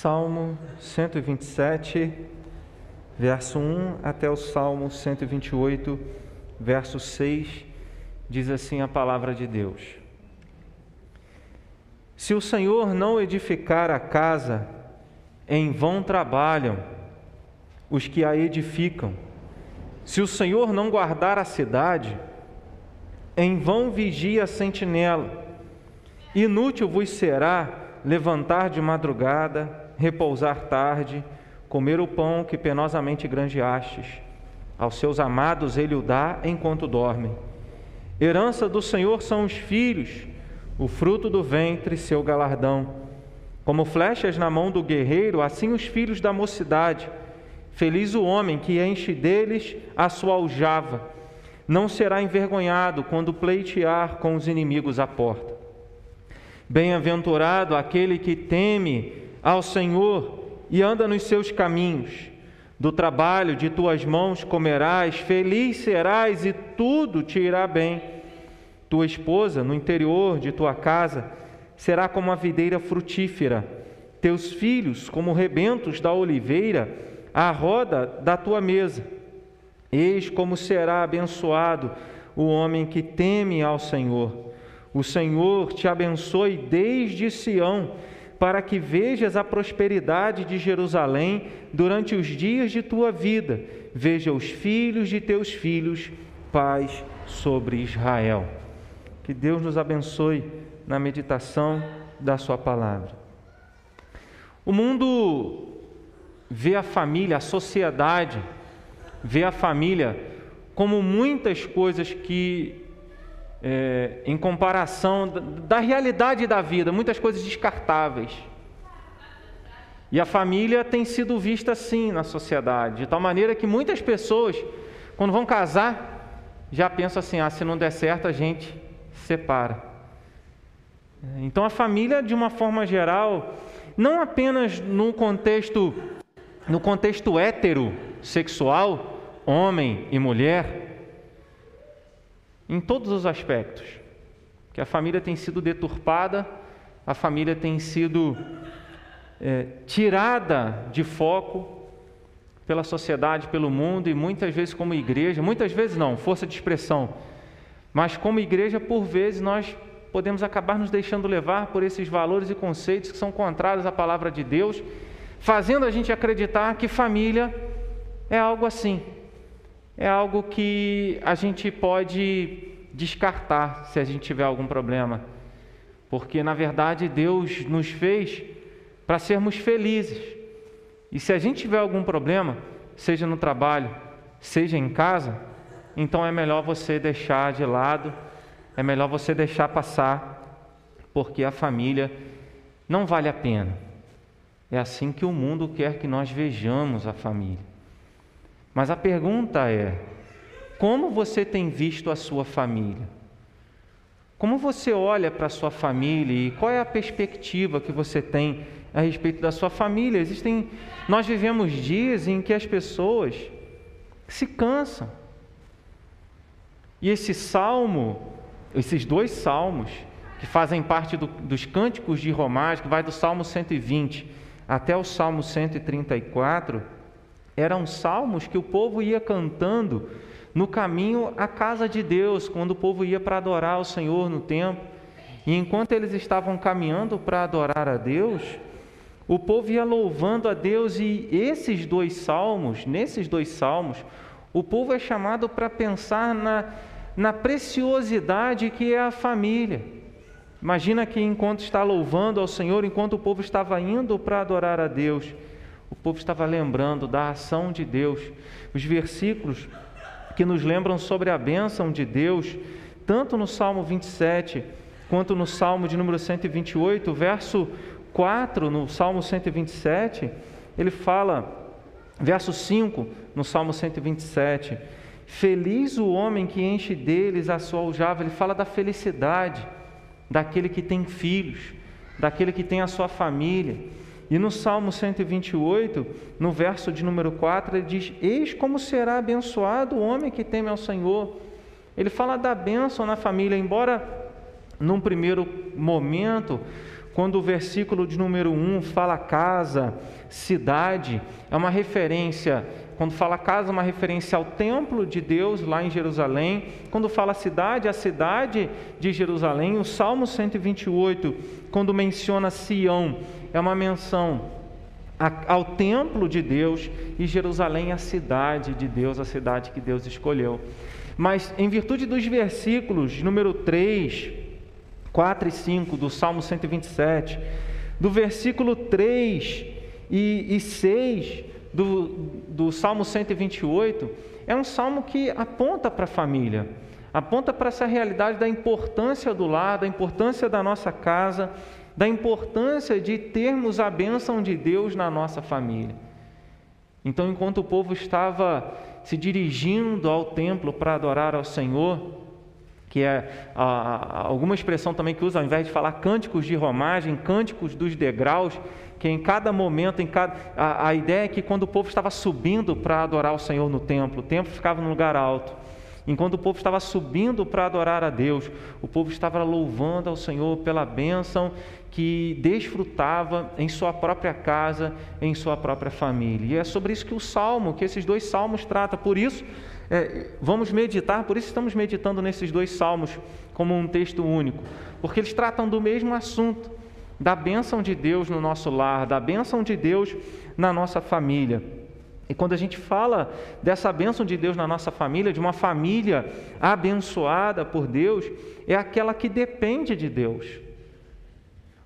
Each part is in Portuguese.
Salmo 127, verso 1 até o Salmo 128, verso 6, diz assim a palavra de Deus: Se o Senhor não edificar a casa, em vão trabalham os que a edificam. Se o Senhor não guardar a cidade, em vão vigia a sentinela. Inútil vos será levantar de madrugada, repousar tarde, comer o pão que penosamente granjeastes. Aos seus amados ele o dá enquanto dormem. Herança do Senhor são os filhos, o fruto do ventre, seu galardão. Como flechas na mão do guerreiro, assim os filhos da mocidade. Feliz o homem que enche deles a sua aljava. Não será envergonhado quando pleitear com os inimigos à porta. Bem-aventurado aquele que teme ao Senhor e anda nos seus caminhos. Do trabalho de tuas mãos comerás, feliz serás e tudo te irá bem. Tua esposa, no interior de tua casa, será como a videira frutífera, teus filhos, como rebentos da oliveira, à roda da tua mesa. Eis como será abençoado o homem que teme ao Senhor. O Senhor te abençoe desde Sião, para que vejas a prosperidade de Jerusalém durante os dias de tua vida. Veja os filhos de teus filhos, paz sobre Israel. Que Deus nos abençoe na meditação da Sua palavra. O mundo vê a família, a sociedade, vê a família como muitas coisas que é, em comparação da, da realidade da vida, muitas coisas descartáveis. E a família tem sido vista assim na sociedade, de tal maneira que muitas pessoas, quando vão casar, já pensam assim: ah, se não der certo, a gente separa. Então a família, de uma forma geral, não apenas no contexto no contexto heterossexual, homem e mulher, em todos os aspectos. Que a família tem sido deturpada, a família tem sido é, tirada de foco pela sociedade, pelo mundo e muitas vezes como igreja, muitas vezes não, força de expressão, mas como igreja, por vezes, nós podemos acabar nos deixando levar por esses valores e conceitos que são contrários à palavra de Deus, fazendo a gente acreditar que família é algo assim, é algo que a gente pode descartar se a gente tiver algum problema, porque na verdade Deus nos fez para sermos felizes. E se a gente tiver algum problema, seja no trabalho, seja em casa, então é melhor você deixar de lado, é melhor você deixar passar, porque a família não vale a pena. É assim que o mundo quer que nós vejamos a família. Mas a pergunta é: como você tem visto a sua família? Como você olha para a sua família e qual é a perspectiva que você tem a respeito da sua família? Existem, nós vivemos dias em que as pessoas se cansam. E esse salmo, esses dois salmos, que fazem parte do, dos cânticos de Romagem, que vai do Salmo 120 até o Salmo 134, eram salmos que o povo ia cantando no caminho à casa de Deus, quando o povo ia para adorar o Senhor no templo. E enquanto eles estavam caminhando para adorar a Deus, o povo ia louvando a Deus e esses dois salmos, nesses dois salmos, o povo é chamado para pensar na, na preciosidade que é a família. Imagina que enquanto está louvando ao Senhor, enquanto o povo estava indo para adorar a Deus, o povo estava lembrando da ação de Deus. Os versículos que nos lembram sobre a bênção de Deus, tanto no Salmo 27 quanto no Salmo de número 128, verso 4, no Salmo 127, ele fala, verso 5, no Salmo 127, Feliz o homem que enche deles a sua aljava. Ele fala da felicidade daquele que tem filhos, daquele que tem a sua família. E no Salmo 128, no verso de número 4, ele diz: Eis como será abençoado o homem que teme ao Senhor. Ele fala da bênção na família, embora num primeiro momento quando o versículo de número 1 fala casa, cidade, é uma referência quando fala casa, uma referência ao templo de Deus lá em Jerusalém. Quando fala cidade, a cidade de Jerusalém. O Salmo 128, quando menciona Sião, é uma menção ao templo de Deus e Jerusalém a cidade de Deus, a cidade que Deus escolheu. Mas em virtude dos versículos número 3, 4 e 5 do Salmo 127, do versículo 3 e, e 6 do, do Salmo 128 é um salmo que aponta para a família, aponta para essa realidade da importância do lar, da importância da nossa casa, da importância de termos a bênção de Deus na nossa família. Então, enquanto o povo estava se dirigindo ao templo para adorar ao Senhor, que é a, a, alguma expressão também que usa, ao invés de falar cânticos de romagem, cânticos dos degraus, que em cada momento, em cada, a, a ideia é que quando o povo estava subindo para adorar o Senhor no templo, o templo ficava num lugar alto. Enquanto o povo estava subindo para adorar a Deus, o povo estava louvando ao Senhor pela bênção que desfrutava em sua própria casa, em sua própria família. E é sobre isso que o salmo, que esses dois salmos tratam. Por isso, é, vamos meditar, por isso estamos meditando nesses dois salmos como um texto único, porque eles tratam do mesmo assunto da bênção de Deus no nosso lar, da bênção de Deus na nossa família. E quando a gente fala dessa bênção de Deus na nossa família, de uma família abençoada por Deus, é aquela que depende de Deus.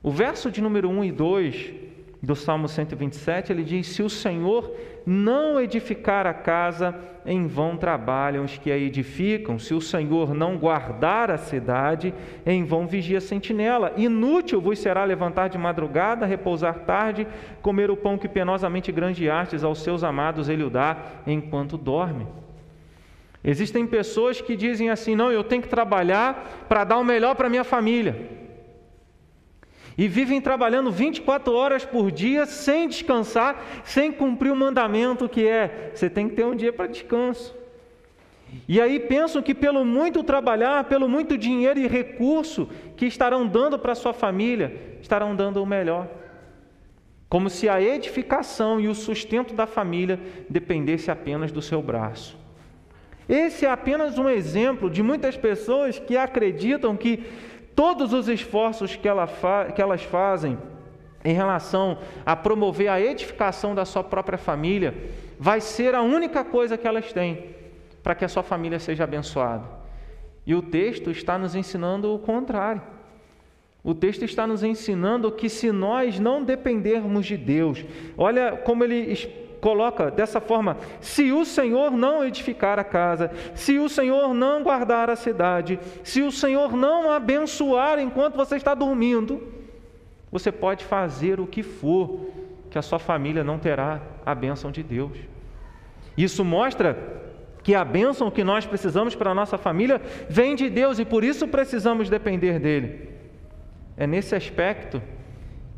O verso de número 1 e 2 do Salmo 127, ele diz: Se o Senhor não edificar a casa, em vão trabalham os que a edificam. Se o Senhor não guardar a cidade, em vão vigia a sentinela. Inútil vos será levantar de madrugada, repousar tarde, comer o pão que penosamente grandeastes aos seus amados, ele o dá enquanto dorme. Existem pessoas que dizem assim: não, eu tenho que trabalhar para dar o melhor para minha família e vivem trabalhando 24 horas por dia sem descansar, sem cumprir o mandamento que é: você tem que ter um dia para descanso. E aí pensam que pelo muito trabalhar, pelo muito dinheiro e recurso que estarão dando para sua família, estarão dando o melhor. Como se a edificação e o sustento da família dependesse apenas do seu braço. Esse é apenas um exemplo de muitas pessoas que acreditam que todos os esforços que, ela fa que elas fazem em relação a promover a edificação da sua própria família, vai ser a única coisa que elas têm para que a sua família seja abençoada. E o texto está nos ensinando o contrário. O texto está nos ensinando que se nós não dependermos de Deus, olha como ele coloca dessa forma: se o Senhor não edificar a casa, se o Senhor não guardar a cidade, se o Senhor não abençoar enquanto você está dormindo, você pode fazer o que for, que a sua família não terá a bênção de Deus. Isso mostra que a bênção que nós precisamos para a nossa família vem de Deus e por isso precisamos depender dele. É nesse aspecto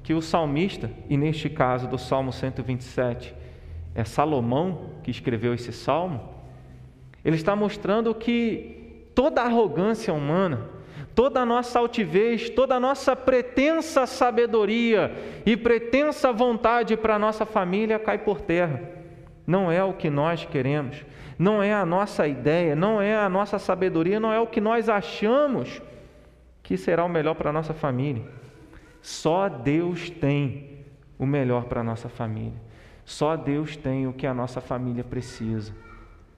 que o salmista, e neste caso do Salmo 127, é Salomão que escreveu esse salmo, ele está mostrando que toda arrogância humana, toda a nossa altivez, toda a nossa pretensa sabedoria e pretensa vontade para a nossa família cai por terra. Não é o que nós queremos, não é a nossa ideia, não é a nossa sabedoria, não é o que nós achamos que será o melhor para a nossa família. Só Deus tem o melhor para a nossa família. Só Deus tem o que a nossa família precisa.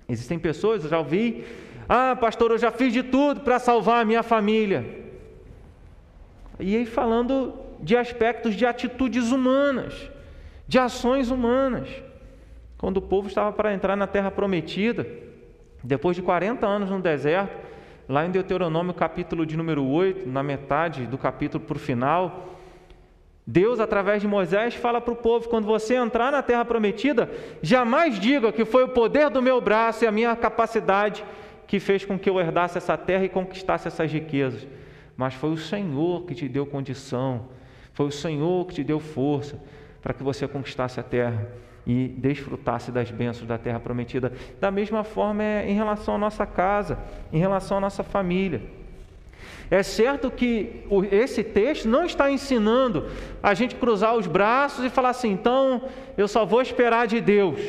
Existem pessoas, eu já ouvi, ah, pastor, eu já fiz de tudo para salvar a minha família. E aí falando de aspectos de atitudes humanas, de ações humanas. Quando o povo estava para entrar na terra prometida, depois de 40 anos no deserto, lá em Deuteronômio capítulo de número 8, na metade do capítulo para o final, Deus, através de Moisés, fala para o povo: quando você entrar na terra prometida, jamais diga que foi o poder do meu braço e a minha capacidade que fez com que eu herdasse essa terra e conquistasse essas riquezas. Mas foi o Senhor que te deu condição, foi o Senhor que te deu força para que você conquistasse a terra e desfrutasse das bênçãos da terra prometida. Da mesma forma é em relação à nossa casa, em relação à nossa família. É certo que esse texto não está ensinando a gente cruzar os braços e falar assim, então eu só vou esperar de Deus.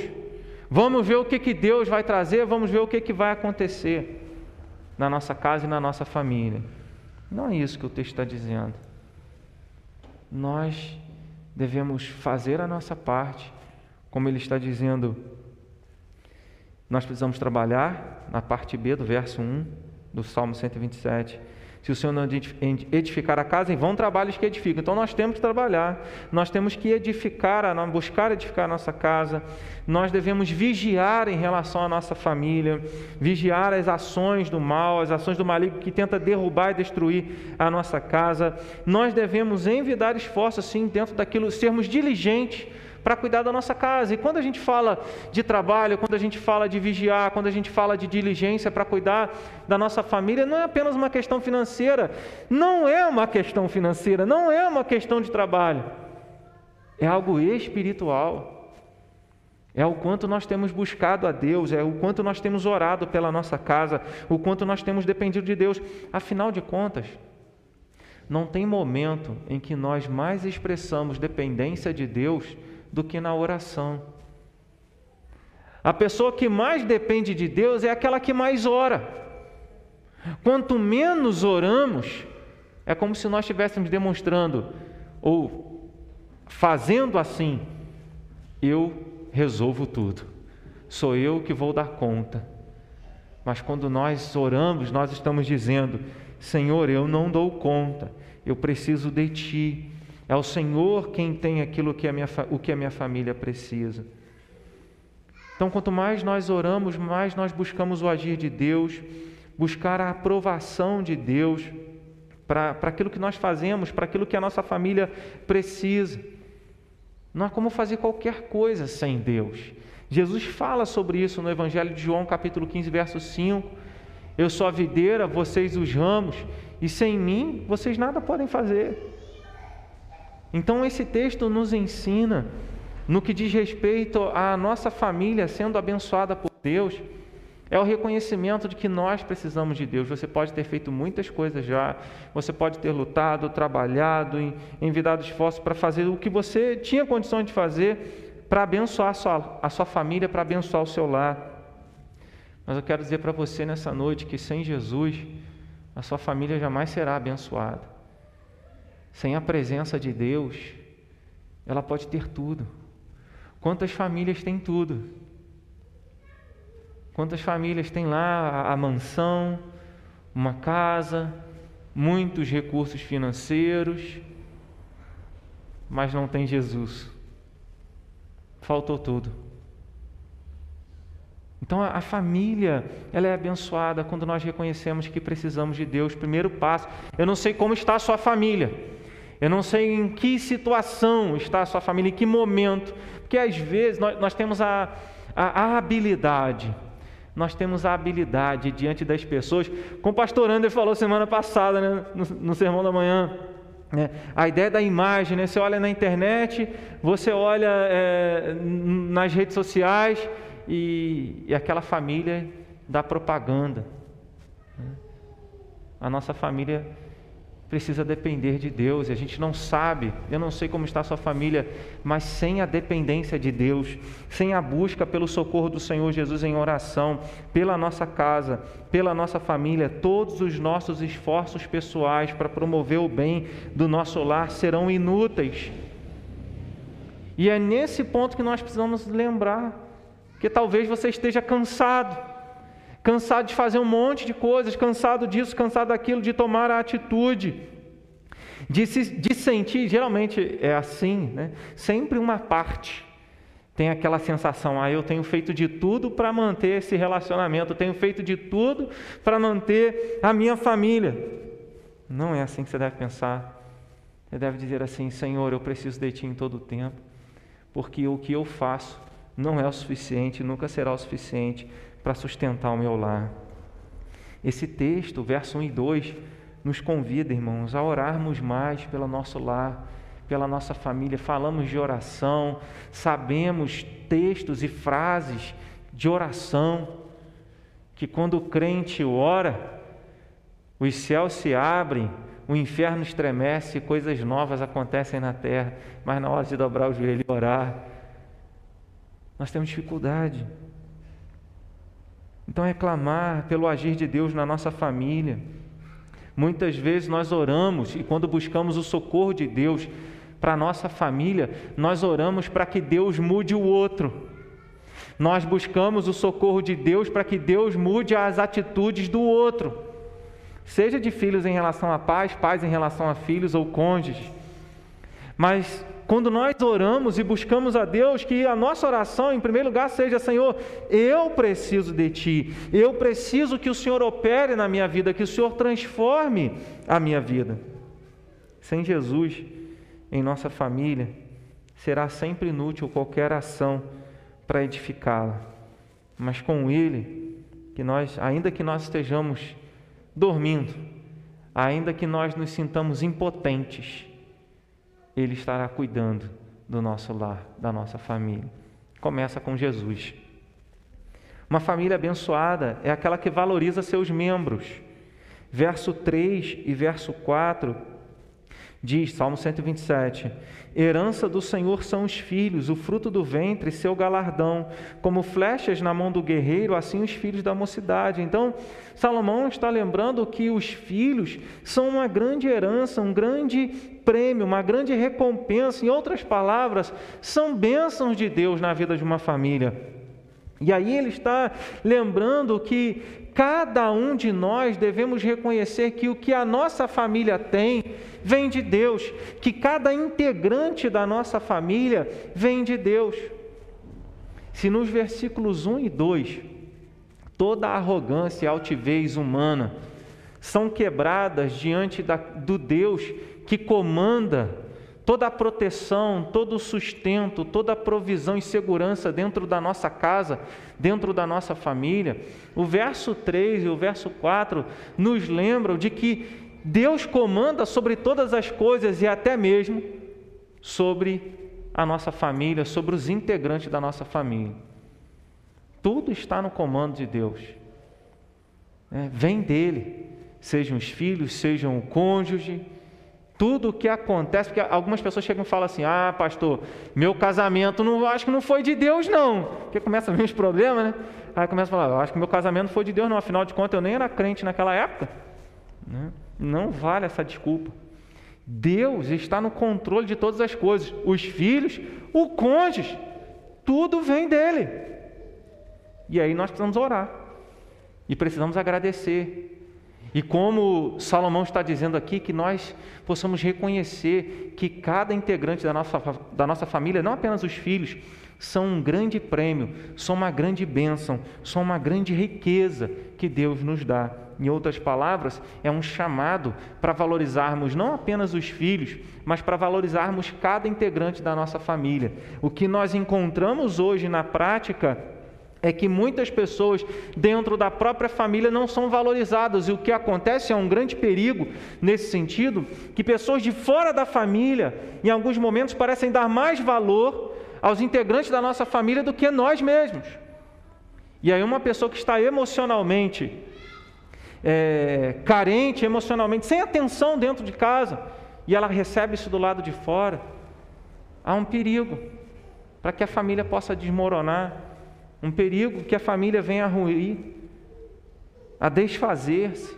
Vamos ver o que, que Deus vai trazer, vamos ver o que, que vai acontecer na nossa casa e na nossa família. Não é isso que o texto está dizendo. Nós devemos fazer a nossa parte, como ele está dizendo. Nós precisamos trabalhar na parte B do verso 1 do Salmo 127 se o Senhor não edificar a casa, em vão trabalhos que edificam. Então nós temos que trabalhar, nós temos que edificar, buscar edificar a nossa casa, nós devemos vigiar em relação à nossa família, vigiar as ações do mal, as ações do maligno que tenta derrubar e destruir a nossa casa. Nós devemos envidar esforços, sim, dentro daquilo, sermos diligentes para cuidar da nossa casa. E quando a gente fala de trabalho, quando a gente fala de vigiar, quando a gente fala de diligência para cuidar da nossa família, não é apenas uma questão financeira, não é uma questão financeira, não é uma questão de trabalho, é algo espiritual. É o quanto nós temos buscado a Deus, é o quanto nós temos orado pela nossa casa, o quanto nós temos dependido de Deus. Afinal de contas, não tem momento em que nós mais expressamos dependência de Deus do que na oração. A pessoa que mais depende de Deus é aquela que mais ora. Quanto menos oramos, é como se nós estivéssemos demonstrando ou fazendo assim: eu resolvo tudo, sou eu que vou dar conta. Mas quando nós oramos, nós estamos dizendo: Senhor, eu não dou conta, eu preciso de Ti. É o Senhor quem tem aquilo que a minha, o que a minha família precisa. Então, quanto mais nós oramos, mais nós buscamos o agir de Deus, buscar a aprovação de Deus para aquilo que nós fazemos, para aquilo que a nossa família precisa. Não há como fazer qualquer coisa sem Deus. Jesus fala sobre isso no Evangelho de João, capítulo 15, verso 5. Eu sou a videira, vocês os ramos, e sem mim vocês nada podem fazer. Então, esse texto nos ensina, no que diz respeito à nossa família sendo abençoada por Deus, é o reconhecimento de que nós precisamos de Deus. Você pode ter feito muitas coisas já, você pode ter lutado, trabalhado, envidado esforço para fazer o que você tinha condição de fazer para abençoar a sua, a sua família, para abençoar o seu lar. Mas eu quero dizer para você nessa noite que sem Jesus, a sua família jamais será abençoada. Sem a presença de Deus, ela pode ter tudo. Quantas famílias têm tudo? Quantas famílias têm lá a mansão, uma casa, muitos recursos financeiros, mas não tem Jesus? Faltou tudo. Então a, família, ela é abençoada quando nós reconhecemos que precisamos de Deus. Primeiro passo. Eu não sei como está a sua família. Eu não sei em que situação está a sua família, em que momento, porque às vezes nós, nós temos a, a, a, habilidade, nós temos a habilidade diante das pessoas, como o pastor Ander falou semana passada, né, no, no sermão da manhã, né, a ideia da imagem, né, você olha na internet, você olha é, nas redes sociais e, e aquela família da propaganda. Né. A nossa família precisa depender de Deus, e a gente não sabe, eu não sei como está a sua família, mas sem a dependência de Deus, sem a busca pelo socorro do Senhor Jesus em oração, pela nossa casa, pela nossa família, todos os nossos esforços pessoais para promover o bem do nosso lar serão inúteis. E é nesse ponto que nós precisamos lembrar que talvez você esteja cansado, cansado de fazer um monte de coisas, cansado disso, cansado daquilo, de tomar a atitude, de, se, de sentir, geralmente é assim, né? sempre uma parte tem aquela sensação, ah, eu tenho feito de tudo para manter esse relacionamento, eu tenho feito de tudo para manter a minha família. Não é assim que você deve pensar. Você deve dizer assim, Senhor, eu preciso de Ti em todo o tempo, porque o que eu faço não é o suficiente, nunca será o suficiente para sustentar o meu lar. Esse texto, verso 1 e 2, nos convida, irmãos, a orarmos mais pelo nosso lar, pela nossa família. Falamos de oração, sabemos textos e frases de oração, que quando o crente ora, os céus se abrem, o inferno estremece, coisas novas acontecem na terra, mas na hora de dobrar o joelho e orar, nós temos dificuldade. Então é clamar pelo agir de Deus na nossa família. Muitas vezes nós oramos e quando buscamos o socorro de Deus para a nossa família, nós oramos para que Deus mude o outro. Nós buscamos o socorro de Deus para que Deus mude as atitudes do outro, seja de filhos em relação a pais, pais em relação a filhos ou cônjuges. Mas quando nós oramos e buscamos a Deus, que a nossa oração, em primeiro lugar, seja: Senhor, eu preciso de Ti, eu preciso que o Senhor opere na minha vida, que o Senhor transforme a minha vida. Sem Jesus em nossa família, será sempre inútil qualquer ação para edificá-la. Mas com Ele, que nós, ainda que nós estejamos dormindo, ainda que nós nos sintamos impotentes, Ele estará cuidando do nosso lar, da nossa família. Começa com Jesus. Uma família abençoada é aquela que valoriza seus membros. Verso 3 e verso 4 Diz, Salmo 127, Herança do Senhor são os filhos, o fruto do ventre, seu galardão. Como flechas na mão do guerreiro, assim os filhos da mocidade. Então, Salomão está lembrando que os filhos são uma grande herança, um grande prêmio, uma grande recompensa. Em outras palavras, são bênçãos de Deus na vida de uma família. E aí ele está lembrando que cada um de nós devemos reconhecer que o que a nossa família tem vem de Deus, que cada integrante da nossa família vem de Deus. Se nos versículos 1 e 2 toda a arrogância e altivez humana são quebradas diante da, do Deus que comanda toda a proteção, todo o sustento, toda a provisão e segurança dentro da nossa casa, dentro da nossa família. O verso 3 e o verso 4 nos lembram de que Deus comanda sobre todas as coisas e até mesmo sobre a nossa família, sobre os integrantes da nossa família. Tudo está no comando de Deus. É, vem dele, sejam os filhos, sejam o cônjuge, tudo o que acontece, porque algumas pessoas chegam e falam assim: ah, pastor, meu casamento não acho que não foi de Deus, não. Porque começa a vir os problemas, né? Aí começa a falar, acho que meu casamento não foi de Deus, não, afinal de contas eu nem era crente naquela época. Né? Não vale essa desculpa. Deus está no controle de todas as coisas. Os filhos, o cônjuge, tudo vem dele. E aí nós precisamos orar. E precisamos agradecer. E como Salomão está dizendo aqui, que nós possamos reconhecer que cada integrante da nossa, da nossa família, não apenas os filhos, são um grande prêmio, são uma grande bênção, são uma grande riqueza que Deus nos dá. Em outras palavras, é um chamado para valorizarmos não apenas os filhos, mas para valorizarmos cada integrante da nossa família. O que nós encontramos hoje na prática é que muitas pessoas dentro da própria família não são valorizadas, e o que acontece é um grande perigo nesse sentido, que pessoas de fora da família, em alguns momentos, parecem dar mais valor aos integrantes da nossa família do que nós mesmos. E aí, uma pessoa que está emocionalmente é, carente, emocionalmente, sem atenção dentro de casa, e ela recebe isso do lado de fora, há um perigo para que a família possa desmoronar, um perigo que a família venha a ruir, a desfazer-se.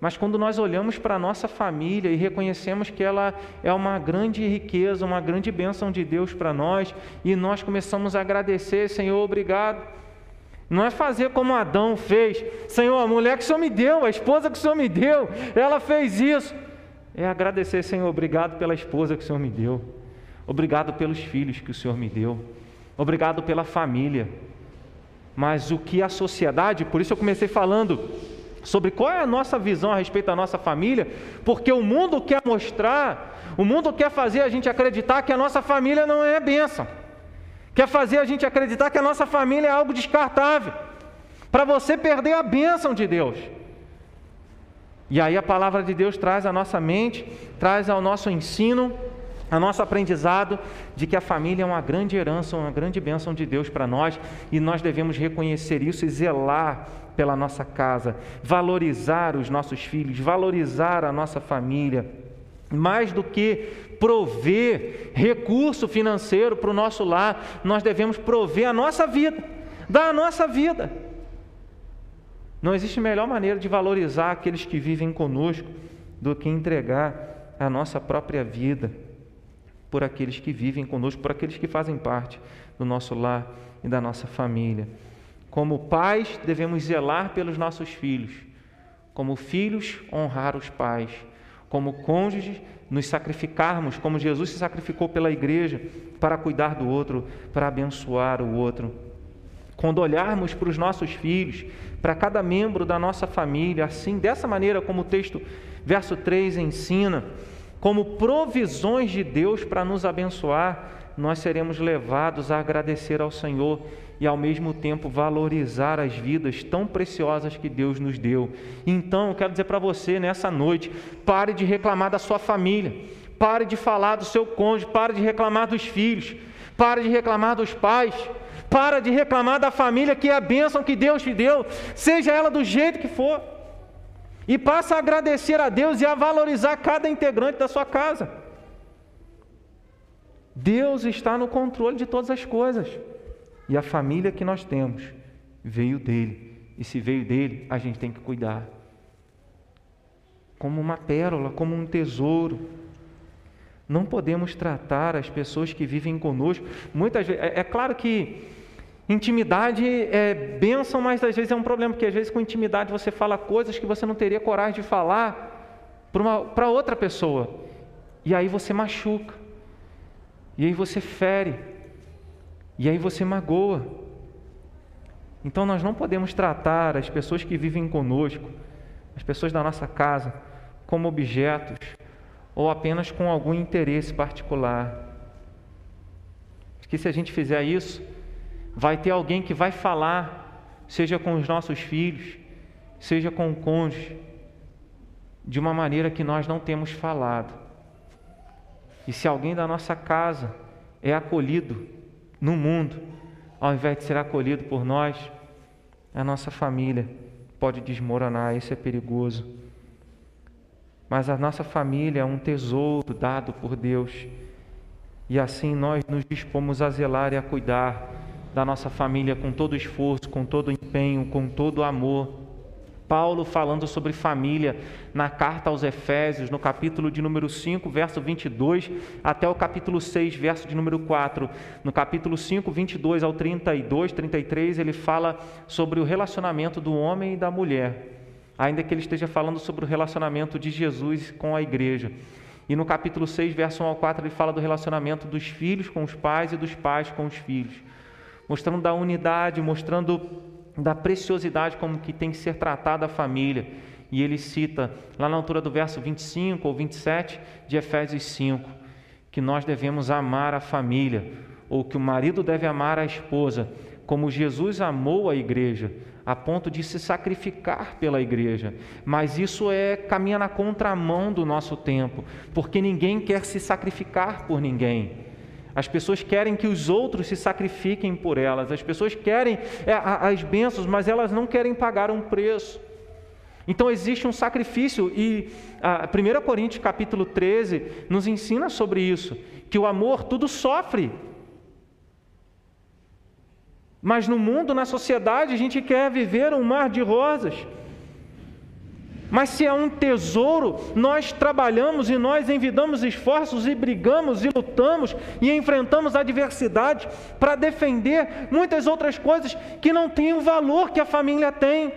Mas quando nós olhamos para a nossa família e reconhecemos que ela é uma grande riqueza, uma grande bênção de Deus para nós, e nós começamos a agradecer, Senhor, obrigado. Não é fazer como Adão fez, Senhor, a mulher que o Senhor me deu, a esposa que o Senhor me deu, ela fez isso. É agradecer, Senhor, obrigado pela esposa que o Senhor me deu, obrigado pelos filhos que o Senhor me deu, obrigado pela família. Mas o que a sociedade, por isso eu comecei falando, sobre qual é a nossa visão a respeito da nossa família, porque o mundo quer mostrar, o mundo quer fazer a gente acreditar que a nossa família não é bênção, quer fazer a gente acreditar que a nossa família é algo descartável, para você perder a bênção de Deus. E aí a palavra de Deus traz à nossa mente, traz ao nosso ensino a nosso aprendizado de que a família é uma grande herança, uma grande bênção de Deus para nós e nós devemos reconhecer isso e zelar pela nossa casa, valorizar os nossos filhos, valorizar a nossa família, mais do que prover recurso financeiro para o nosso lar, nós devemos prover a nossa vida, dar a nossa vida. Não existe melhor maneira de valorizar aqueles que vivem conosco do que entregar a nossa própria vida por aqueles que vivem conosco, por aqueles que fazem parte do nosso lar e da nossa família. Como pais, devemos zelar pelos nossos filhos. Como filhos, honrar os pais. Como cônjuges, nos sacrificarmos, como Jesus se sacrificou pela igreja, para cuidar do outro, para abençoar o outro. Quando olharmos para os nossos filhos, para cada membro da nossa família, assim, dessa maneira como o texto, verso 3 ensina, como provisões de Deus para nos abençoar, nós seremos levados a agradecer ao Senhor e ao mesmo tempo valorizar as vidas tão preciosas que Deus nos deu. Então, eu quero dizer para você nessa noite: pare de reclamar da sua família, pare de falar do seu cônjuge, pare de reclamar dos filhos, pare de reclamar dos pais. Para de reclamar da família que é a bênção que Deus te deu, seja ela do jeito que for. E passa a agradecer a Deus e a valorizar cada integrante da sua casa. Deus está no controle de todas as coisas. E a família que nós temos veio dele. E se veio dele, a gente tem que cuidar. Como uma pérola, como um tesouro. Não podemos tratar as pessoas que vivem conosco. Muitas vezes, é, é claro que intimidade é bênção, mas às vezes é um problema, porque às vezes com intimidade você fala coisas que você não teria coragem de falar para outra pessoa. E aí você machuca. E aí você fere. E aí você magoa. Então nós não podemos tratar as pessoas que vivem conosco, as pessoas da nossa casa, como objetos ou apenas com algum interesse particular. Porque se a gente fizer isso, vai ter alguém que vai falar, seja com os nossos filhos, seja com o cônjuge, de uma maneira que nós não temos falado. E se alguém da nossa casa é acolhido no mundo, ao invés de ser acolhido por nós, a nossa família pode desmoronar, isso é perigoso. Mas a nossa família é um tesouro dado por Deus, e assim nós nos dispomos a zelar e a cuidar da nossa família com todo esforço, com todo empenho, com todo amor Paulo falando sobre família na carta aos Efésios, no capítulo de número 5, verso 22, até o capítulo 6, verso de número 4. No capítulo 5, 22 ao 32, 33, ele fala sobre o relacionamento do homem e da mulher, ainda que ele esteja falando sobre o relacionamento de Jesus com a igreja. E no capítulo 6, verso 1 ao 4, ele fala do relacionamento dos filhos com os pais e dos pais com os filhos, mostrando da unidade, mostrando da preciosidade como que tem que ser tratada a família. E ele cita lá na altura do verso 25 ou 27 de Efésios 5, que nós devemos amar a família, ou que o marido deve amar a esposa, como Jesus amou a igreja, a ponto de se sacrificar pela igreja. Mas isso é caminha na contramão do nosso tempo, porque ninguém quer se sacrificar por ninguém. As pessoas querem que os outros se sacrifiquem por elas. As pessoas querem é, as bênçãos, mas elas não querem pagar um preço. Então existe um sacrifício e a 1 Coríntios capítulo 13 nos ensina sobre isso, que o amor tudo sofre. Mas no mundo, na sociedade, a gente quer viver um mar de rosas. Mas se é um tesouro, nós trabalhamos e nós envidamos esforços e brigamos e lutamos e enfrentamos adversidade para defender muitas outras coisas que não têm o valor que a família tem.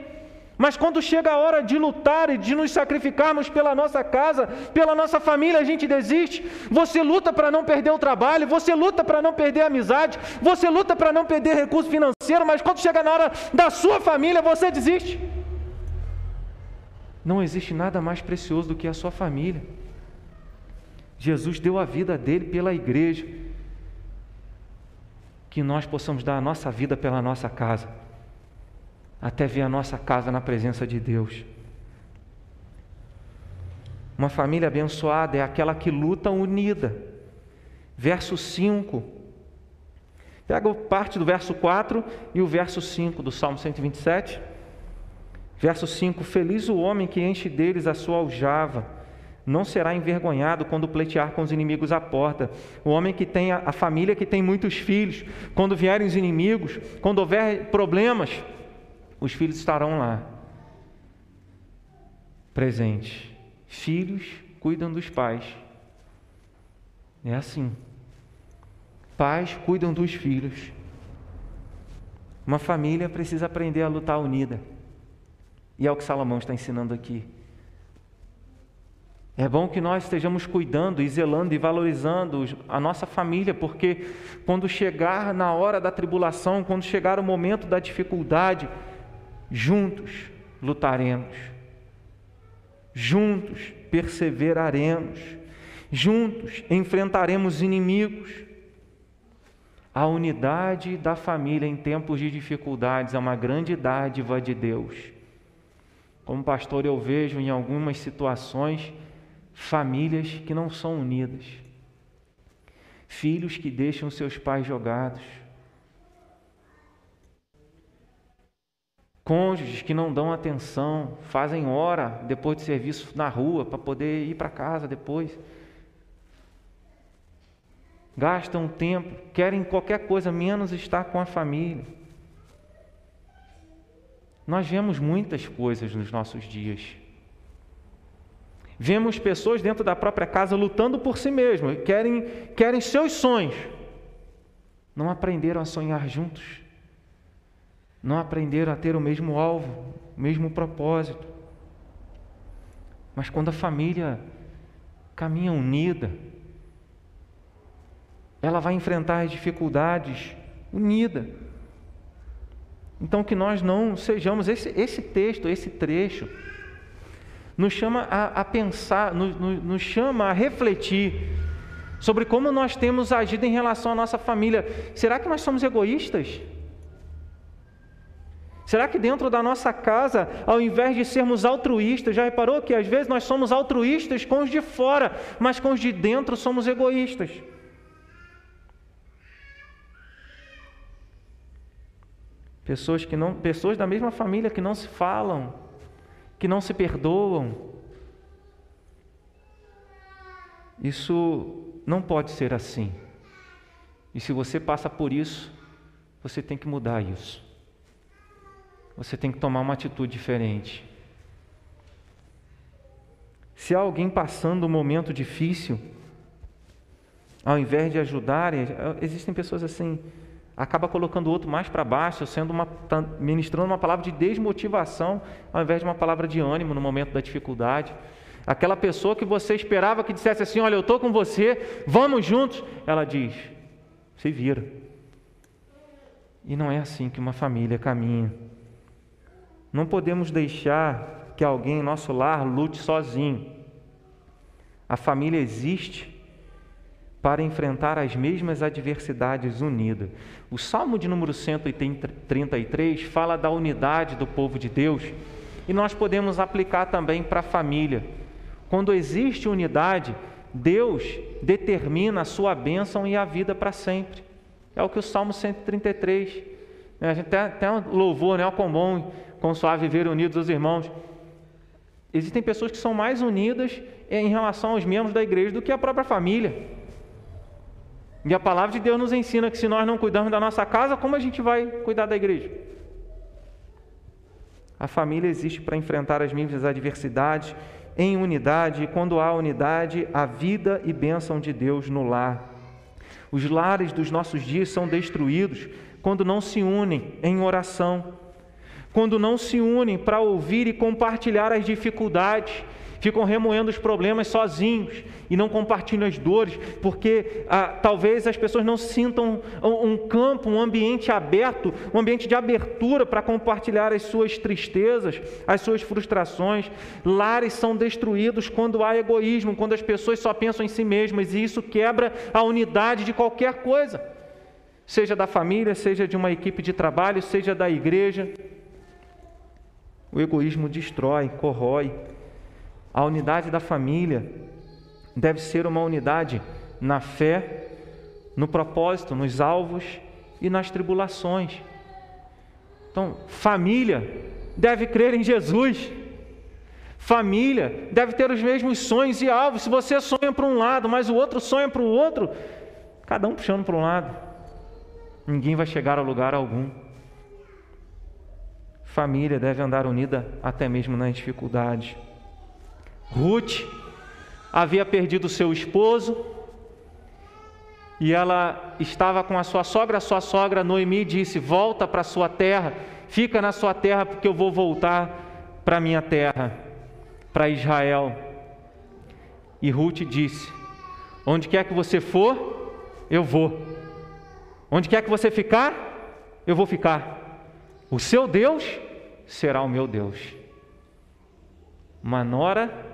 Mas quando chega a hora de lutar e de nos sacrificarmos pela nossa casa, pela nossa família, a gente desiste. Você luta para não perder o trabalho, você luta para não perder a amizade, você luta para não perder recurso financeiro, mas quando chega na hora da sua família, você desiste. Não existe nada mais precioso do que a sua família. Jesus deu a vida dele pela igreja. Que nós possamos dar a nossa vida pela nossa casa, até ver a nossa casa na presença de Deus. Uma família abençoada é aquela que luta unida, Verso 5. Pega parte do verso 4 e o verso 5 do Salmo 127. Verso 5: Feliz o homem que enche deles a sua aljava, não será envergonhado quando pleitear com os inimigos à porta. O homem que tem a, a família que tem muitos filhos, quando vierem os inimigos, quando houver problemas, os filhos estarão lá, presentes. Filhos cuidam dos pais. É assim. Pais cuidam dos filhos. Uma família precisa aprender a lutar unida. E é o que Salomão está ensinando aqui. É bom que nós estejamos cuidando e zelando e valorizando a nossa família, porque quando chegar na hora da tribulação, quando chegar o momento da dificuldade, juntos lutaremos, juntos perseveraremos, juntos enfrentaremos inimigos. A unidade da família em tempos de dificuldades é uma grande dádiva de Deus. Como pastor, eu vejo em algumas situações famílias que não são unidas, filhos que deixam seus pais jogados, cônjuges que não dão atenção, fazem hora depois de serviço na rua para poder ir para casa depois. Gastam tempo, querem qualquer coisa menos estar com a família. Nós vemos muitas coisas nos nossos dias. Vemos pessoas dentro da própria casa lutando por si mesmas, querem, querem seus sonhos. Não aprenderam a sonhar juntos. Não aprenderam a ter o mesmo alvo, o mesmo propósito. Mas quando a família caminha unida, ela vai enfrentar as dificuldades unida. Então, que nós não sejamos, esse, esse texto, esse trecho, nos chama a, a pensar, nos, nos chama a refletir sobre como nós temos agido em relação à nossa família. Será que nós somos egoístas? Será que dentro da nossa casa, ao invés de sermos altruístas, já reparou que às vezes nós somos altruístas com os de fora, mas com os de dentro somos egoístas? Pessoas que não, pessoas da mesma família que não se falam, que não se perdoam. Isso não pode ser assim. E se você passa por isso, você tem que mudar isso. Você tem que tomar uma atitude diferente. Se há alguém passando um momento difícil, ao invés de ajudarem, existem pessoas assim, acaba colocando o outro mais para baixo, sendo uma, ministrando uma palavra de desmotivação, ao invés de uma palavra de ânimo no momento da dificuldade. Aquela pessoa que você esperava que dissesse assim: Olha, eu estou com você, vamos juntos. Ela diz: Se vira. E não é assim que uma família caminha. Não podemos deixar que alguém em nosso lar lute sozinho. A família existe para enfrentar as mesmas adversidades unida. O Salmo de número 133 fala da unidade do povo de Deus e nós podemos aplicar também para a família. Quando existe unidade, Deus determina a sua bênção e a vida para sempre. É o que o Salmo 133. Né? A gente tem até um louvor, né? O com bom, com suave viver unidos os irmãos. Existem pessoas que são mais unidas em relação aos membros da igreja do que a própria família. E a palavra de Deus nos ensina que se nós não cuidarmos da nossa casa, como a gente vai cuidar da igreja? A família existe para enfrentar as mesmas adversidades em unidade, e quando há unidade, a vida e bênção de Deus no lar. Os lares dos nossos dias são destruídos quando não se unem em oração, quando não se unem para ouvir e compartilhar as dificuldades ficam remoendo os problemas sozinhos e não compartilham as dores, porque ah, talvez as pessoas não sintam um, um campo, um ambiente aberto, um ambiente de abertura para compartilhar as suas tristezas, as suas frustrações. Lares são destruídos quando há egoísmo, quando as pessoas só pensam em si mesmas, e isso quebra a unidade de qualquer coisa, seja da família, seja de uma equipe de trabalho, seja da igreja. O egoísmo destrói, corrói. A unidade da família deve ser uma unidade na fé, no propósito, nos alvos e nas tribulações. Então, família deve crer em Jesus. Família deve ter os mesmos sonhos e alvos. Se você sonha para um lado, mas o outro sonha para o outro, cada um puxando para um lado, ninguém vai chegar a lugar algum. Família deve andar unida até mesmo nas dificuldades. Ruth havia perdido seu esposo e ela estava com a sua sogra. A sua sogra Noemi disse: Volta para a sua terra, fica na sua terra, porque eu vou voltar para a minha terra, para Israel. E Ruth disse: Onde quer que você for, eu vou. Onde quer que você ficar, eu vou ficar. O seu Deus será o meu Deus. Uma nora,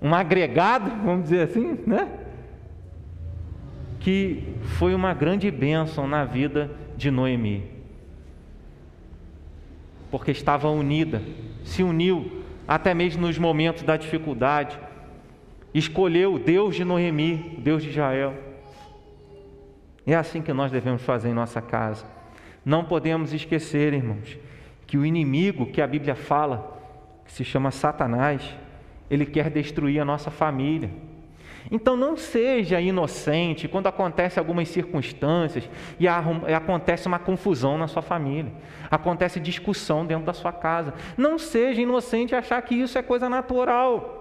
um agregado, vamos dizer assim, né? Que foi uma grande bênção na vida de Noemi. Porque estava unida, se uniu, até mesmo nos momentos da dificuldade. Escolheu o Deus de Noemi, o Deus de Israel. É assim que nós devemos fazer em nossa casa. Não podemos esquecer, irmãos, que o inimigo que a Bíblia fala, que se chama Satanás, ele quer destruir a nossa família. Então não seja inocente quando acontece algumas circunstâncias e acontece uma confusão na sua família, acontece discussão dentro da sua casa. Não seja inocente e achar que isso é coisa natural.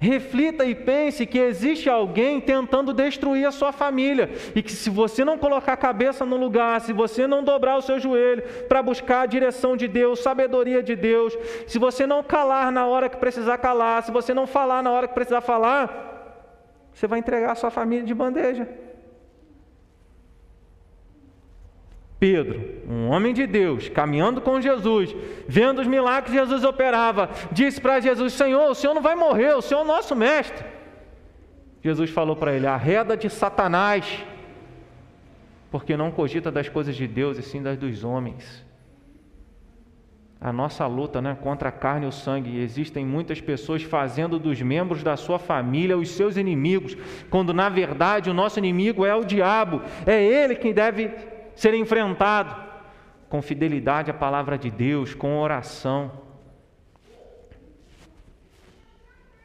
Reflita e pense que existe alguém tentando destruir a sua família e que se você não colocar a cabeça no lugar, se você não dobrar o seu joelho para buscar a direção de Deus, sabedoria de Deus, se você não calar na hora que precisar calar, se você não falar na hora que precisar falar, você vai entregar a sua família de bandeja. Pedro, um homem de Deus, caminhando com Jesus, vendo os milagres que Jesus operava, disse para Jesus: Senhor, o Senhor não vai morrer, o Senhor é o nosso mestre. Jesus falou para ele: arreda de Satanás, porque não cogita das coisas de Deus e sim das dos homens. A nossa luta né, contra a carne e o sangue. Existem muitas pessoas fazendo dos membros da sua família os seus inimigos, quando na verdade o nosso inimigo é o diabo, é ele quem deve ser enfrentado com fidelidade à palavra de Deus, com oração.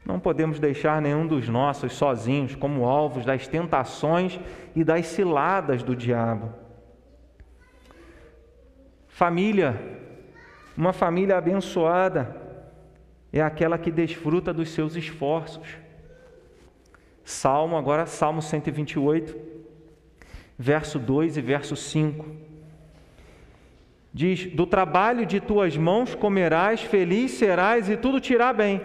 Não podemos deixar nenhum dos nossos sozinhos como alvos das tentações e das ciladas do diabo. Família, uma família abençoada é aquela que desfruta dos seus esforços. Salmo, agora Salmo 128 verso 2 e verso 5. Diz: Do trabalho de tuas mãos comerás, feliz serás e tudo te irá bem.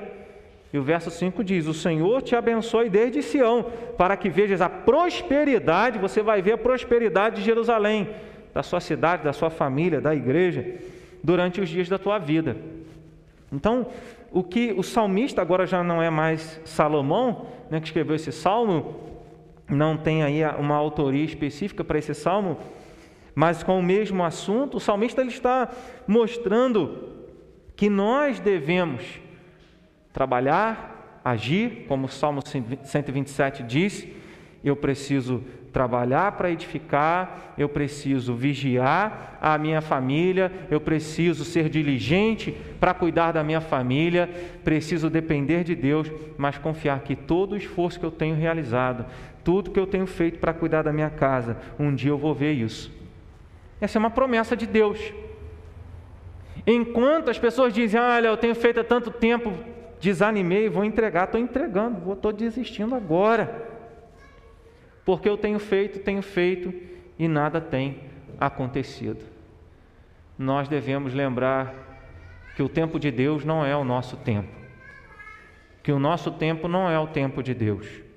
E o verso 5 diz: O Senhor te abençoe desde Sião, para que vejas a prosperidade, você vai ver a prosperidade de Jerusalém, da sua cidade, da sua família, da igreja, durante os dias da tua vida. Então, o que o salmista agora já não é mais Salomão, né, que escreveu esse salmo, não tem aí uma autoria específica para esse salmo, mas com o mesmo assunto, o salmista ele está mostrando que nós devemos trabalhar, agir, como o Salmo 127 diz, eu preciso trabalhar para edificar, eu preciso vigiar a minha família, eu preciso ser diligente para cuidar da minha família, preciso depender de Deus, mas confiar que todo o esforço que eu tenho realizado, tudo que eu tenho feito para cuidar da minha casa, um dia eu vou ver isso. Essa é uma promessa de Deus. Enquanto as pessoas dizem, olha, eu tenho feito há tanto tempo, desanimei, vou entregar, estou entregando, estou desistindo agora. Porque eu tenho feito, tenho feito e nada tem acontecido. Nós devemos lembrar que o tempo de Deus não é o nosso tempo. Que o nosso tempo não é o tempo de Deus.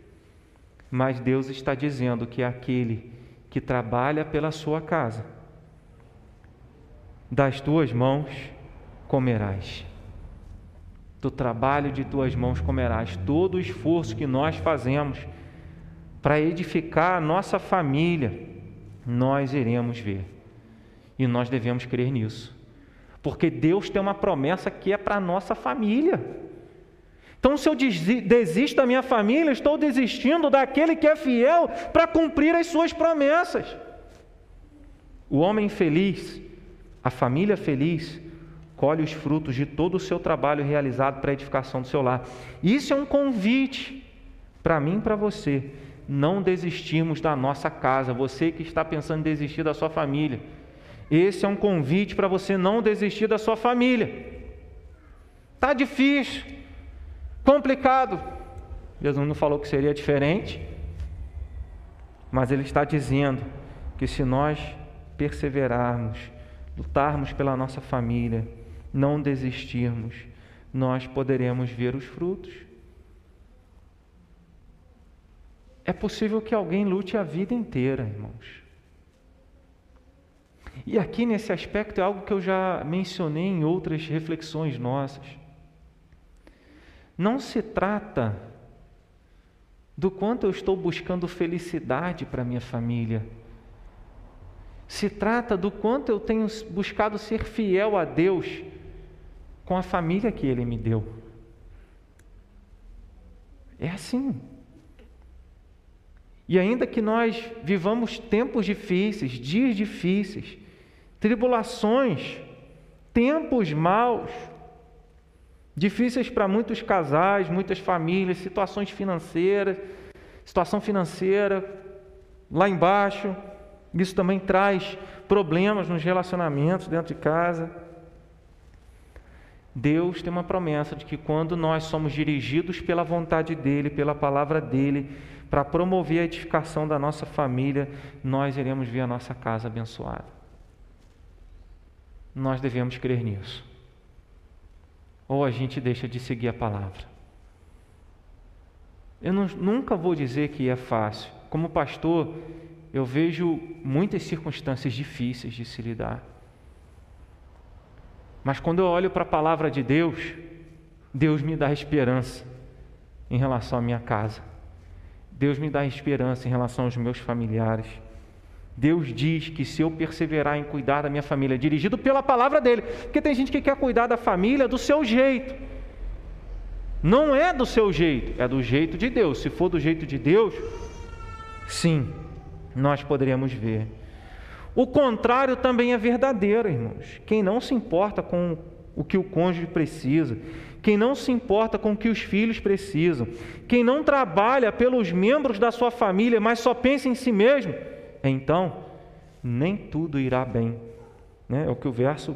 Mas Deus está dizendo que é aquele que trabalha pela sua casa, das tuas mãos comerás. Do trabalho de tuas mãos comerás. Todo o esforço que nós fazemos para edificar a nossa família, nós iremos ver. E nós devemos crer nisso. Porque Deus tem uma promessa que é para a nossa família. Então, se eu desisto da minha família, estou desistindo daquele que é fiel para cumprir as suas promessas. O homem feliz, a família feliz, colhe os frutos de todo o seu trabalho realizado para a edificação do seu lar. Isso é um convite para mim e para você. Não desistirmos da nossa casa. Você que está pensando em desistir da sua família. Esse é um convite para você não desistir da sua família. Está difícil complicado. Jesus não falou que seria diferente, mas Ele está dizendo que se nós perseverarmos, lutarmos pela nossa família, não desistirmos, nós poderemos ver os frutos. É possível que alguém lute a vida inteira, irmãos. E aqui nesse aspecto é algo que eu já mencionei em outras reflexões nossas. Não se trata do quanto eu estou buscando felicidade para minha família. Se trata do quanto eu tenho buscado ser fiel a Deus com a família que Ele me deu. É assim. E ainda que nós vivamos tempos difíceis, dias difíceis, tribulações, tempos maus, Difíceis para muitos casais, muitas famílias, situações financeiras, situação financeira lá embaixo. Isso também traz problemas nos relacionamentos dentro de casa. Deus tem uma promessa de que quando nós somos dirigidos pela vontade dEle, pela palavra dEle, para promover a edificação da nossa família, nós iremos ver a nossa casa abençoada. Nós devemos crer nisso ou a gente deixa de seguir a palavra. Eu não, nunca vou dizer que é fácil. Como pastor, eu vejo muitas circunstâncias difíceis de se lidar. Mas quando eu olho para a palavra de Deus, Deus me dá esperança em relação à minha casa. Deus me dá esperança em relação aos meus familiares. Deus diz que se eu perseverar em cuidar da minha família, dirigido pela palavra dele, porque tem gente que quer cuidar da família do seu jeito. Não é do seu jeito, é do jeito de Deus. Se for do jeito de Deus, sim, nós poderíamos ver. O contrário também é verdadeiro, irmãos. Quem não se importa com o que o cônjuge precisa, quem não se importa com o que os filhos precisam, quem não trabalha pelos membros da sua família, mas só pensa em si mesmo, então nem tudo irá bem. Né? É o que o verso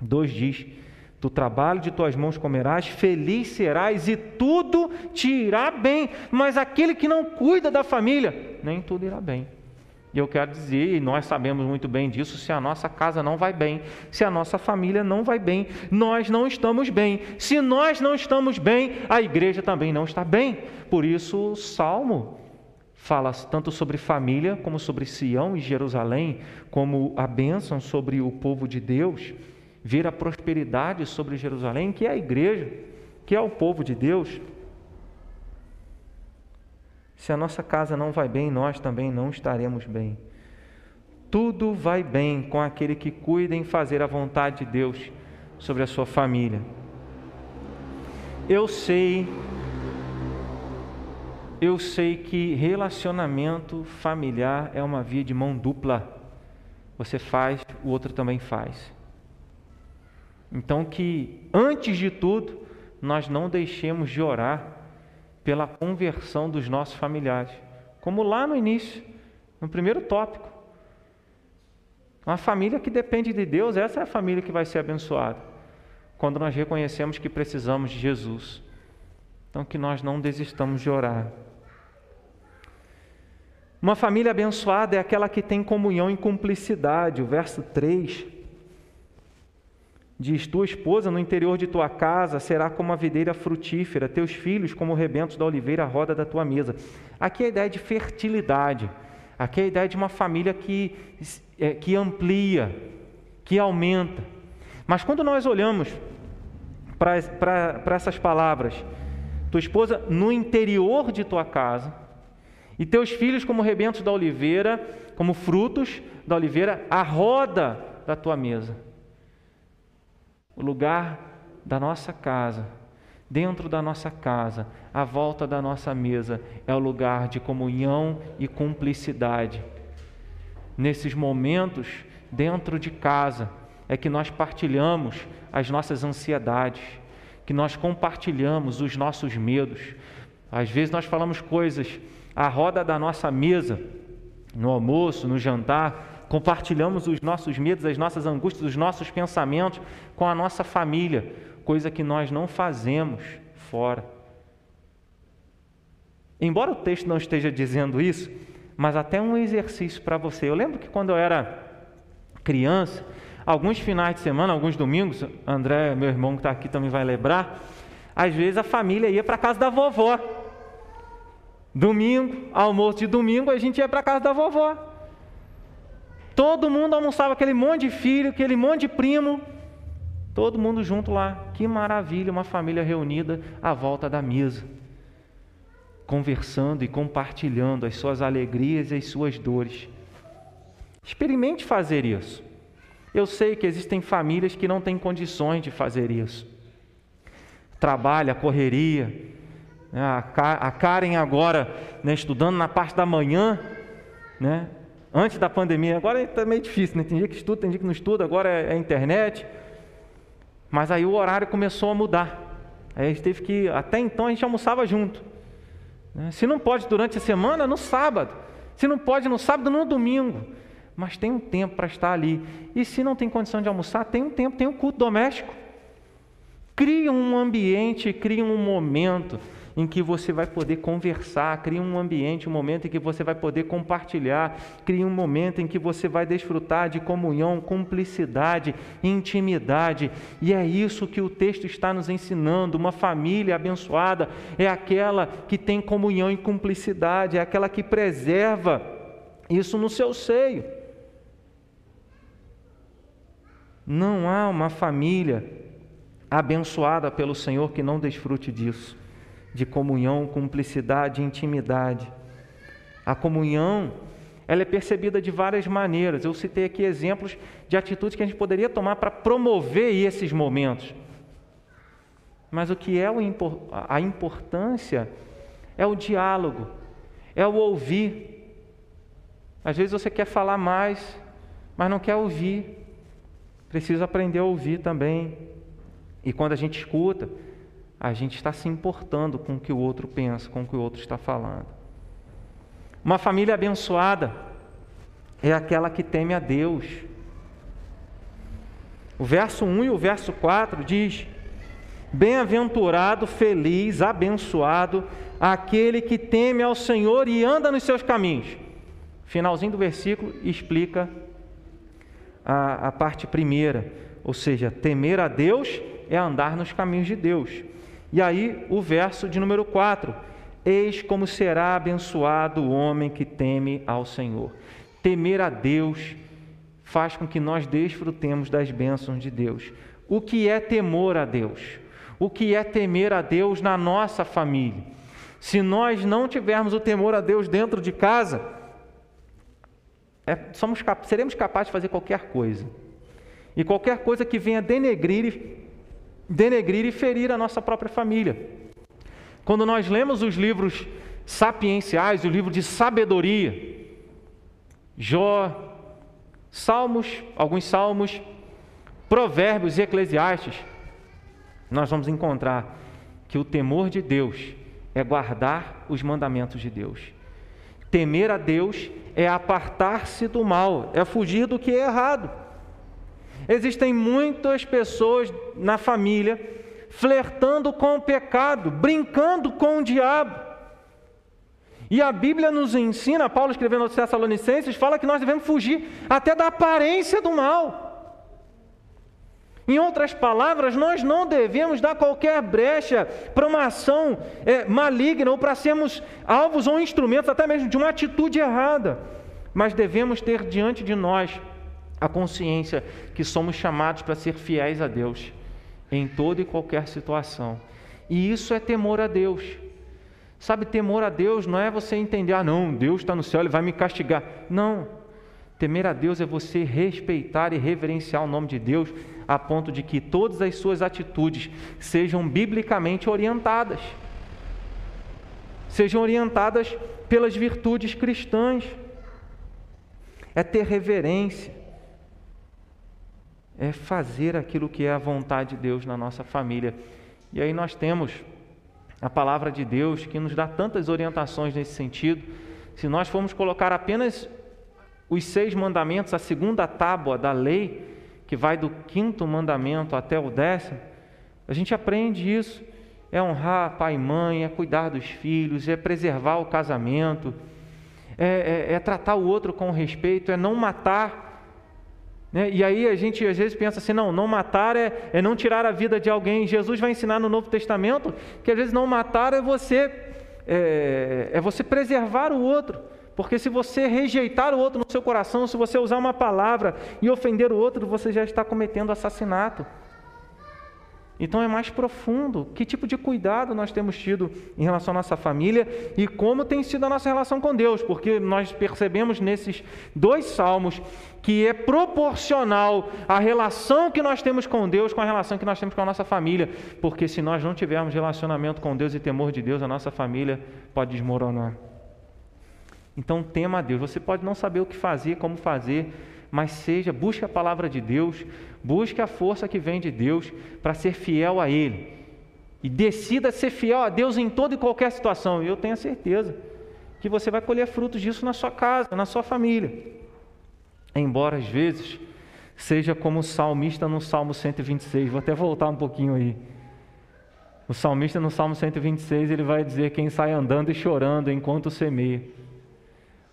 2 diz: Do trabalho de tuas mãos comerás, feliz serás e tudo te irá bem. Mas aquele que não cuida da família, nem tudo irá bem. E eu quero dizer, e nós sabemos muito bem disso, se a nossa casa não vai bem, se a nossa família não vai bem, nós não estamos bem. Se nós não estamos bem, a igreja também não está bem. Por isso, o Salmo fala tanto sobre família, como sobre Sião e Jerusalém, como a bênção sobre o povo de Deus, ver a prosperidade sobre Jerusalém, que é a igreja, que é o povo de Deus. Se a nossa casa não vai bem, nós também não estaremos bem. Tudo vai bem com aquele que cuida em fazer a vontade de Deus sobre a sua família. Eu sei eu sei que relacionamento familiar é uma via de mão dupla. Você faz, o outro também faz. Então, que antes de tudo, nós não deixemos de orar pela conversão dos nossos familiares, como lá no início, no primeiro tópico. Uma família que depende de Deus, essa é a família que vai ser abençoada, quando nós reconhecemos que precisamos de Jesus. Então, que nós não desistamos de orar. Uma família abençoada é aquela que tem comunhão e cumplicidade. O verso 3 diz: Tua esposa no interior de tua casa será como a videira frutífera, teus filhos como rebentos da oliveira à roda da tua mesa. Aqui é a ideia de fertilidade. Aqui é a ideia de uma família que, é, que amplia, que aumenta. Mas quando nós olhamos para essas palavras, tua esposa no interior de tua casa, e teus filhos como rebentos da oliveira, como frutos da oliveira, a roda da tua mesa. O lugar da nossa casa dentro da nossa casa, à volta da nossa mesa, é o lugar de comunhão e cumplicidade. Nesses momentos, dentro de casa, é que nós partilhamos as nossas ansiedades, que nós compartilhamos os nossos medos. Às vezes nós falamos coisas à roda da nossa mesa, no almoço, no jantar, compartilhamos os nossos medos, as nossas angústias, os nossos pensamentos com a nossa família, coisa que nós não fazemos fora. Embora o texto não esteja dizendo isso, mas até um exercício para você. Eu lembro que quando eu era criança, alguns finais de semana, alguns domingos, André, meu irmão que está aqui também vai lembrar, às vezes a família ia para a casa da vovó. Domingo, almoço de domingo, a gente ia para casa da vovó. Todo mundo almoçava, aquele monte de filho, aquele monte de primo, todo mundo junto lá. Que maravilha, uma família reunida à volta da mesa, conversando e compartilhando as suas alegrias e as suas dores. Experimente fazer isso. Eu sei que existem famílias que não têm condições de fazer isso. Trabalha, correria? A Karen agora né, estudando na parte da manhã, né? antes da pandemia, agora está meio difícil, né? tem dia que estuda, tem dia que não estuda, agora é, é internet. Mas aí o horário começou a mudar. Aí a gente teve que, até então a gente almoçava junto. Né? Se não pode durante a semana, no sábado. Se não pode no sábado, no domingo. Mas tem um tempo para estar ali. E se não tem condição de almoçar, tem um tempo, tem um culto doméstico. Cria um ambiente, cria um momento em que você vai poder conversar, cria um ambiente, um momento em que você vai poder compartilhar, cria um momento em que você vai desfrutar de comunhão, cumplicidade, intimidade. E é isso que o texto está nos ensinando. Uma família abençoada é aquela que tem comunhão e cumplicidade, é aquela que preserva isso no seu seio. Não há uma família abençoada pelo Senhor que não desfrute disso de comunhão, cumplicidade, intimidade. A comunhão, ela é percebida de várias maneiras. Eu citei aqui exemplos de atitudes que a gente poderia tomar para promover esses momentos. Mas o que é a importância é o diálogo, é o ouvir. Às vezes você quer falar mais, mas não quer ouvir. Precisa aprender a ouvir também. E quando a gente escuta, a gente está se importando com o que o outro pensa, com o que o outro está falando. Uma família abençoada é aquela que teme a Deus. O verso 1 e o verso 4 diz: Bem-aventurado, feliz, abençoado aquele que teme ao Senhor e anda nos seus caminhos. Finalzinho do versículo explica a, a parte primeira, ou seja, temer a Deus é andar nos caminhos de Deus. E aí o verso de número 4: Eis como será abençoado o homem que teme ao Senhor. Temer a Deus faz com que nós desfrutemos das bênçãos de Deus. O que é temor a Deus? O que é temer a Deus na nossa família? Se nós não tivermos o temor a Deus dentro de casa, é, somos, seremos capazes de fazer qualquer coisa. E qualquer coisa que venha denegrir denegrir e ferir a nossa própria família. Quando nós lemos os livros sapienciais, o livro de sabedoria, Jó, Salmos, alguns Salmos, Provérbios e Eclesiastes, nós vamos encontrar que o temor de Deus é guardar os mandamentos de Deus. Temer a Deus é apartar-se do mal, é fugir do que é errado. Existem muitas pessoas na família flertando com o pecado, brincando com o diabo. E a Bíblia nos ensina, Paulo escrevendo aos Tessalonicenses, fala que nós devemos fugir até da aparência do mal. Em outras palavras, nós não devemos dar qualquer brecha para uma ação é, maligna ou para sermos alvos ou instrumentos até mesmo de uma atitude errada, mas devemos ter diante de nós a consciência que somos chamados para ser fiéis a Deus em toda e qualquer situação. E isso é temor a Deus. Sabe, temor a Deus não é você entender, ah, não, Deus está no céu, ele vai me castigar. Não. Temer a Deus é você respeitar e reverenciar o nome de Deus a ponto de que todas as suas atitudes sejam biblicamente orientadas. Sejam orientadas pelas virtudes cristãs. É ter reverência. É fazer aquilo que é a vontade de Deus na nossa família. E aí nós temos a palavra de Deus que nos dá tantas orientações nesse sentido. Se nós formos colocar apenas os seis mandamentos, a segunda tábua da lei, que vai do quinto mandamento até o décimo, a gente aprende isso. É honrar pai e mãe, é cuidar dos filhos, é preservar o casamento, é, é, é tratar o outro com respeito, é não matar né? E aí a gente às vezes pensa assim: não, não matar é, é não tirar a vida de alguém. Jesus vai ensinar no Novo Testamento que às vezes não matar é você, é, é você preservar o outro. Porque se você rejeitar o outro no seu coração, se você usar uma palavra e ofender o outro, você já está cometendo assassinato. Então é mais profundo. Que tipo de cuidado nós temos tido em relação à nossa família e como tem sido a nossa relação com Deus? Porque nós percebemos nesses dois salmos que é proporcional a relação que nós temos com Deus com a relação que nós temos com a nossa família. Porque se nós não tivermos relacionamento com Deus e temor de Deus, a nossa família pode desmoronar. Então tema a Deus. Você pode não saber o que fazer, como fazer, mas seja, busque a palavra de Deus, busque a força que vem de Deus para ser fiel a Ele. E decida ser fiel a Deus em toda e qualquer situação. E eu tenho a certeza que você vai colher frutos disso na sua casa, na sua família. Embora às vezes seja como o salmista no Salmo 126. Vou até voltar um pouquinho aí. O salmista no Salmo 126 ele vai dizer: Quem sai andando e chorando enquanto semeia.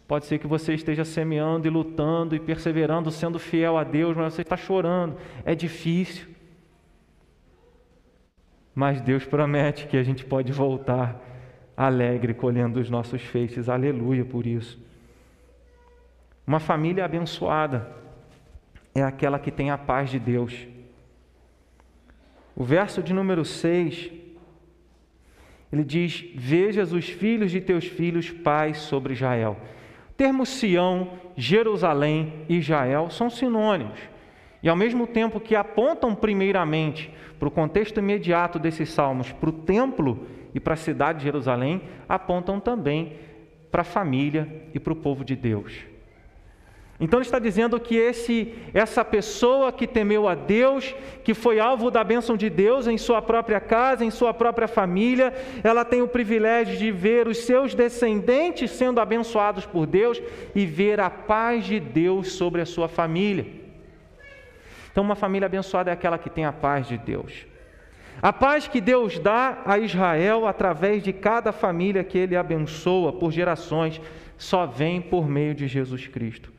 Pode ser que você esteja semeando e lutando e perseverando, sendo fiel a Deus, mas você está chorando. É difícil. Mas Deus promete que a gente pode voltar alegre colhendo os nossos feixes. Aleluia por isso. Uma família abençoada é aquela que tem a paz de Deus. O verso de número 6, ele diz: Vejas os filhos de teus filhos, paz sobre Israel termos Sião, Jerusalém e Israel são sinônimos. E ao mesmo tempo que apontam primeiramente para o contexto imediato desses salmos, para o templo e para a cidade de Jerusalém, apontam também para a família e para o povo de Deus. Então ele está dizendo que esse, essa pessoa que temeu a Deus, que foi alvo da bênção de Deus em sua própria casa, em sua própria família, ela tem o privilégio de ver os seus descendentes sendo abençoados por Deus e ver a paz de Deus sobre a sua família. Então, uma família abençoada é aquela que tem a paz de Deus. A paz que Deus dá a Israel através de cada família que ele abençoa por gerações só vem por meio de Jesus Cristo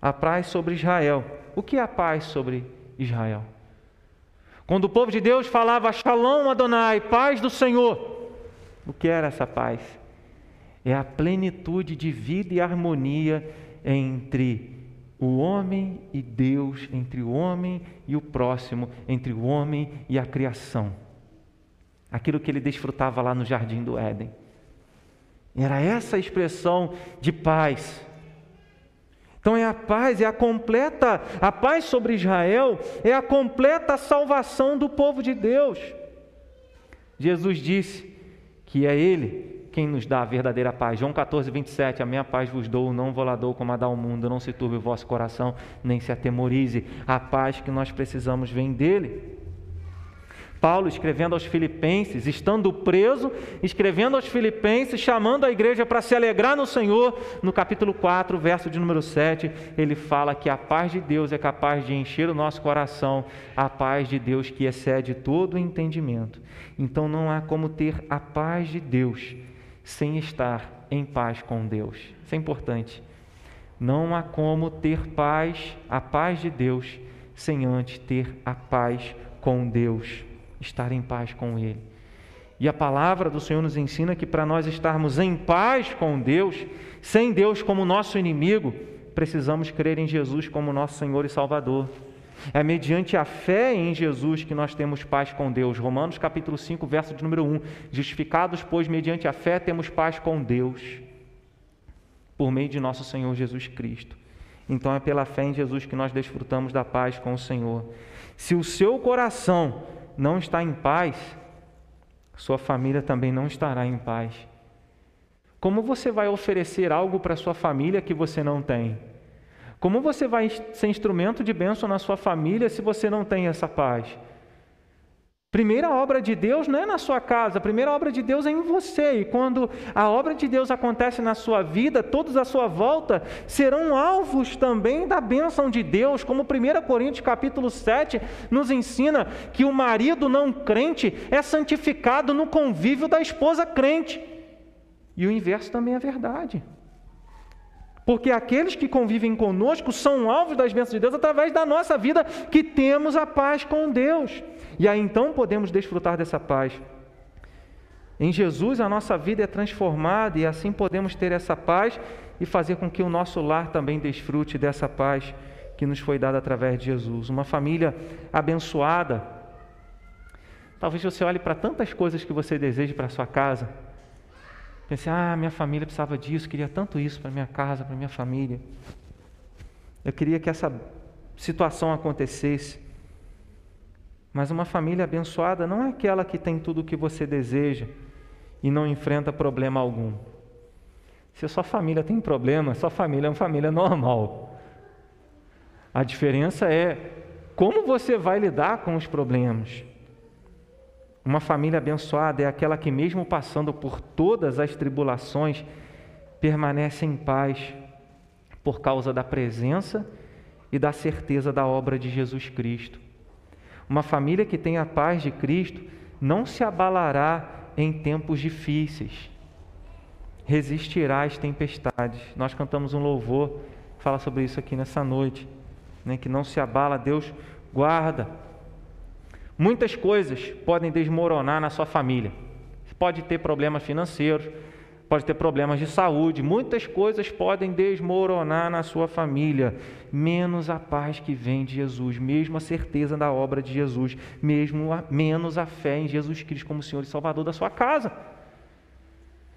a paz sobre Israel. O que é a paz sobre Israel? Quando o povo de Deus falava Shalom Adonai, paz do Senhor, o que era essa paz? É a plenitude de vida e harmonia entre o homem e Deus, entre o homem e o próximo, entre o homem e a criação. Aquilo que ele desfrutava lá no jardim do Éden. Era essa expressão de paz a paz, é a completa, a paz sobre Israel é a completa salvação do povo de Deus. Jesus disse que é Ele quem nos dá a verdadeira paz. João 14, 27, a minha paz vos dou, não vou lá dou como a dá o mundo, não se turbe o vosso coração, nem se atemorize. A paz que nós precisamos vem dEle. Paulo escrevendo aos Filipenses, estando preso, escrevendo aos Filipenses, chamando a igreja para se alegrar no Senhor, no capítulo 4, verso de número 7, ele fala que a paz de Deus é capaz de encher o nosso coração, a paz de Deus que excede todo o entendimento. Então não há como ter a paz de Deus sem estar em paz com Deus. Isso é importante. Não há como ter paz, a paz de Deus, sem antes ter a paz com Deus estar em paz com Ele. E a palavra do Senhor nos ensina que para nós estarmos em paz com Deus, sem Deus como nosso inimigo, precisamos crer em Jesus como nosso Senhor e Salvador. É mediante a fé em Jesus que nós temos paz com Deus. Romanos capítulo 5, verso de número 1. Justificados, pois, mediante a fé, temos paz com Deus, por meio de nosso Senhor Jesus Cristo. então é pela fé em Jesus que nós desfrutamos da paz com o Senhor. Se o seu coração não está em paz, sua família também não estará em paz. Como você vai oferecer algo para sua família que você não tem? Como você vai ser instrumento de bênção na sua família se você não tem essa paz? Primeira obra de Deus não é na sua casa, a primeira obra de Deus é em você. E quando a obra de Deus acontece na sua vida, todos à sua volta serão alvos também da bênção de Deus, como 1 Coríntios capítulo 7 nos ensina que o marido não crente é santificado no convívio da esposa crente. E o inverso também é verdade. Porque aqueles que convivem conosco são alvos das bênçãos de Deus através da nossa vida que temos a paz com Deus. E aí então podemos desfrutar dessa paz. Em Jesus a nossa vida é transformada e assim podemos ter essa paz e fazer com que o nosso lar também desfrute dessa paz que nos foi dada através de Jesus. Uma família abençoada. Talvez você olhe para tantas coisas que você deseja para sua casa. Pense, ah, minha família precisava disso, queria tanto isso para minha casa, para minha família. Eu queria que essa situação acontecesse. Mas uma família abençoada não é aquela que tem tudo o que você deseja e não enfrenta problema algum. Se a sua família tem problema, sua família é uma família normal. A diferença é como você vai lidar com os problemas. Uma família abençoada é aquela que, mesmo passando por todas as tribulações, permanece em paz por causa da presença e da certeza da obra de Jesus Cristo. Uma família que tem a paz de Cristo não se abalará em tempos difíceis, resistirá às tempestades. Nós cantamos um louvor fala sobre isso aqui nessa noite, né? que não se abala, Deus guarda. Muitas coisas podem desmoronar na sua família. Pode ter problemas financeiros, pode ter problemas de saúde, muitas coisas podem desmoronar na sua família, menos a paz que vem de Jesus, mesmo a certeza da obra de Jesus, mesmo a, menos a fé em Jesus Cristo como Senhor e Salvador da sua casa.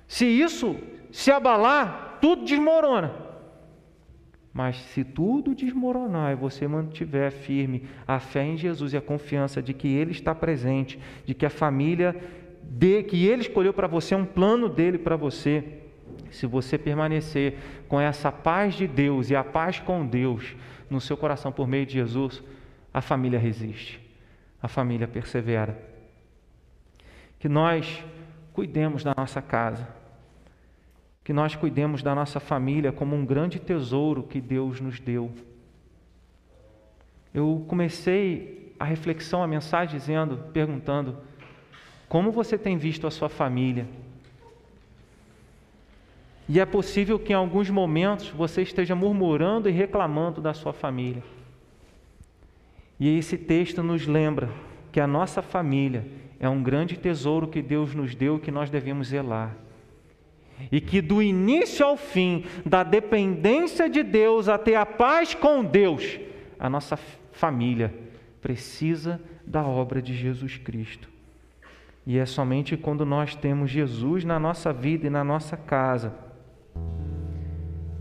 Se isso se abalar, tudo desmorona. Mas se tudo desmoronar e você mantiver firme a fé em Jesus e a confiança de que Ele está presente, de que a família de, que Ele escolheu para você, um plano dele para você. Se você permanecer com essa paz de Deus e a paz com Deus no seu coração por meio de Jesus, a família resiste, a família persevera. Que nós cuidemos da nossa casa, que nós cuidemos da nossa família como um grande tesouro que Deus nos deu. Eu comecei a reflexão, a mensagem dizendo, perguntando: como você tem visto a sua família? E é possível que em alguns momentos você esteja murmurando e reclamando da sua família. E esse texto nos lembra que a nossa família é um grande tesouro que Deus nos deu que nós devemos zelar. E que do início ao fim, da dependência de Deus até a paz com Deus, a nossa família precisa da obra de Jesus Cristo. E é somente quando nós temos Jesus na nossa vida e na nossa casa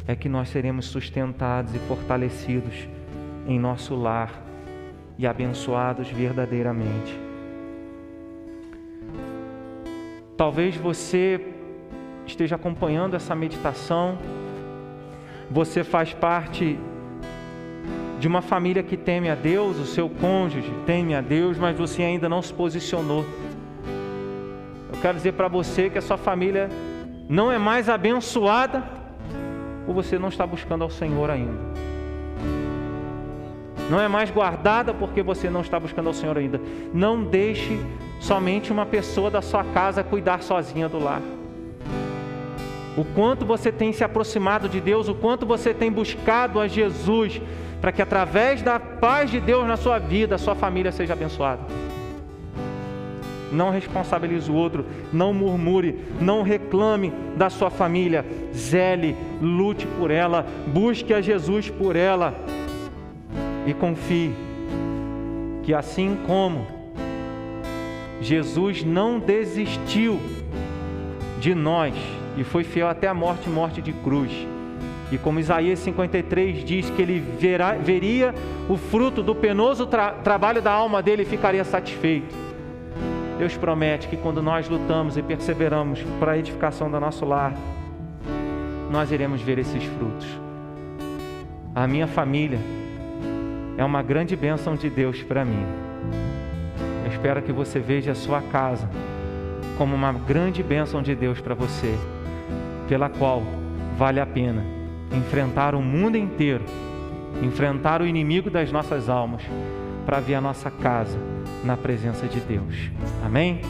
é que nós seremos sustentados e fortalecidos em nosso lar e abençoados verdadeiramente. Talvez você esteja acompanhando essa meditação, você faz parte de uma família que teme a Deus, o seu cônjuge teme a Deus, mas você ainda não se posicionou quero dizer para você que a sua família não é mais abençoada ou você não está buscando ao Senhor ainda. Não é mais guardada porque você não está buscando ao Senhor ainda. Não deixe somente uma pessoa da sua casa cuidar sozinha do lar. O quanto você tem se aproximado de Deus, o quanto você tem buscado a Jesus, para que através da paz de Deus na sua vida, a sua família seja abençoada não responsabilize o outro, não murmure, não reclame da sua família, zele, lute por ela, busque a Jesus por ela e confie que assim como Jesus não desistiu de nós e foi fiel até a morte morte de cruz, E como Isaías 53 diz que ele verá, veria o fruto do penoso tra trabalho da alma dele e ficaria satisfeito. Deus promete que quando nós lutamos e perseveramos para a edificação do nosso lar, nós iremos ver esses frutos. A minha família é uma grande bênção de Deus para mim. Eu espero que você veja a sua casa como uma grande bênção de Deus para você, pela qual vale a pena enfrentar o mundo inteiro, enfrentar o inimigo das nossas almas, para ver a nossa casa na presença de Deus. Amém?